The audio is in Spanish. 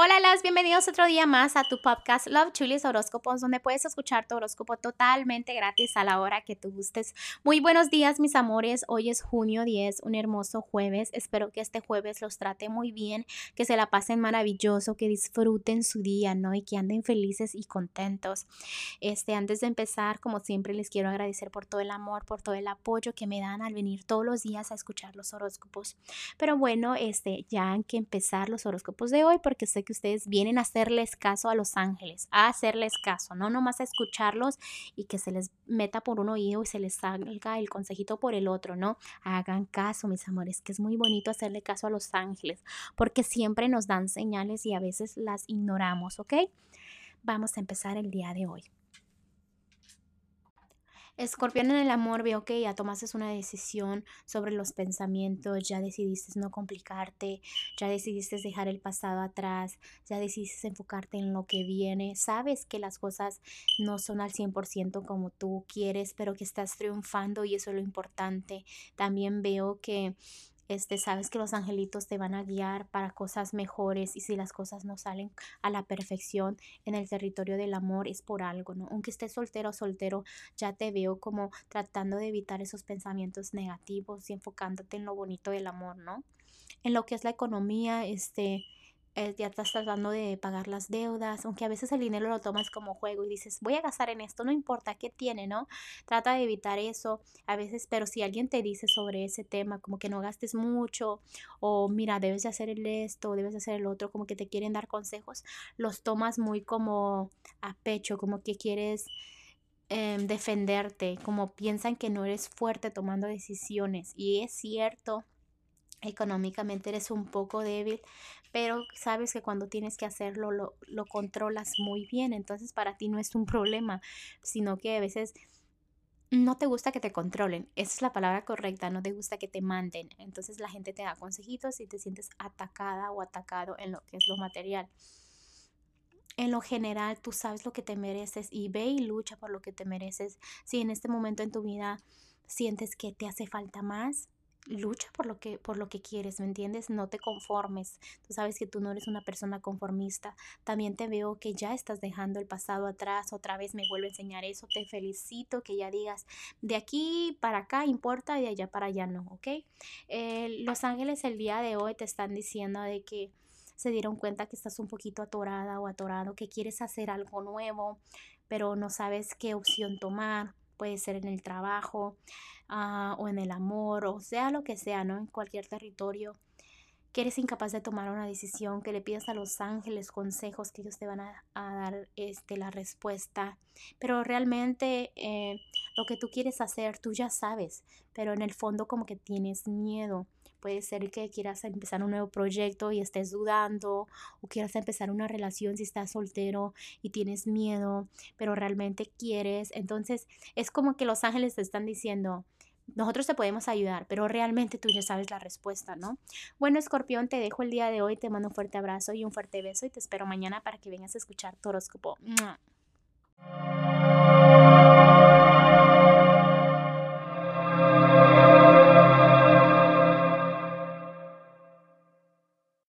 Hola, las bienvenidos otro día más a tu podcast Love Chulis Horóscopos, donde puedes escuchar tu horóscopo totalmente gratis a la hora que tú gustes. Muy buenos días, mis amores. Hoy es junio 10, un hermoso jueves. Espero que este jueves los trate muy bien, que se la pasen maravilloso, que disfruten su día, ¿no? Y que anden felices y contentos. Este, antes de empezar, como siempre, les quiero agradecer por todo el amor, por todo el apoyo que me dan al venir todos los días a escuchar los horóscopos. Pero bueno, este, ya han que empezar los horóscopos de hoy porque sé que ustedes vienen a hacerles caso a los ángeles, a hacerles caso, no nomás a escucharlos y que se les meta por un oído y se les salga el consejito por el otro, ¿no? Hagan caso, mis amores, que es muy bonito hacerle caso a los ángeles, porque siempre nos dan señales y a veces las ignoramos, ¿ok? Vamos a empezar el día de hoy. Escorpión en el amor, veo que ya tomaste una decisión sobre los pensamientos, ya decidiste no complicarte, ya decidiste dejar el pasado atrás, ya decidiste enfocarte en lo que viene. Sabes que las cosas no son al 100% como tú quieres, pero que estás triunfando y eso es lo importante. También veo que este, sabes que los angelitos te van a guiar para cosas mejores y si las cosas no salen a la perfección en el territorio del amor es por algo, ¿no? Aunque estés soltero o soltero, ya te veo como tratando de evitar esos pensamientos negativos y enfocándote en lo bonito del amor, ¿no? En lo que es la economía, este, eh, ya estás tratando de pagar las deudas, aunque a veces el dinero lo tomas como juego y dices, voy a gastar en esto, no importa qué tiene, ¿no? Trata de evitar eso a veces, pero si alguien te dice sobre ese tema, como que no gastes mucho, o mira, debes de hacer el esto, debes de hacer el otro, como que te quieren dar consejos, los tomas muy como a pecho, como que quieres em, defenderte, como piensan que no eres fuerte tomando decisiones, y es cierto económicamente eres un poco débil, pero sabes que cuando tienes que hacerlo lo, lo, controlas muy bien, entonces para ti no es un problema, sino que a veces no te gusta que te controlen, esa es la palabra correcta, no te gusta que te manden, entonces la gente te da consejitos y te sientes atacada o atacado en lo que es lo material. En lo general, tú sabes lo que te mereces y ve y lucha por lo que te mereces. Si en este momento en tu vida sientes que te hace falta más, lucha por lo que por lo que quieres, ¿me entiendes? No te conformes. Tú sabes que tú no eres una persona conformista. También te veo que ya estás dejando el pasado atrás. Otra vez me vuelve a enseñar eso. Te felicito que ya digas de aquí para acá importa y de allá para allá no, ¿ok? Los ángeles el día de hoy te están diciendo de que se dieron cuenta que estás un poquito atorada o atorado, que quieres hacer algo nuevo, pero no sabes qué opción tomar puede ser en el trabajo ah, o en el amor, o sea lo que sea, ¿no? En cualquier territorio, que eres incapaz de tomar una decisión, que le pidas a los ángeles consejos, que ellos te van a, dar este, la respuesta, pero realmente eh, lo que tú quieres hacer, tú ya sabes, pero en el fondo como que tienes miedo Puede ser que quieras empezar un nuevo proyecto y estés dudando o quieras empezar una relación si estás soltero y tienes miedo, pero realmente quieres. Entonces es como que los ángeles te están diciendo, nosotros te podemos ayudar, pero realmente tú ya sabes la respuesta, ¿no? Bueno, escorpión, te dejo el día de hoy, te mando un fuerte abrazo y un fuerte beso y te espero mañana para que vengas a escuchar tu horóscopo.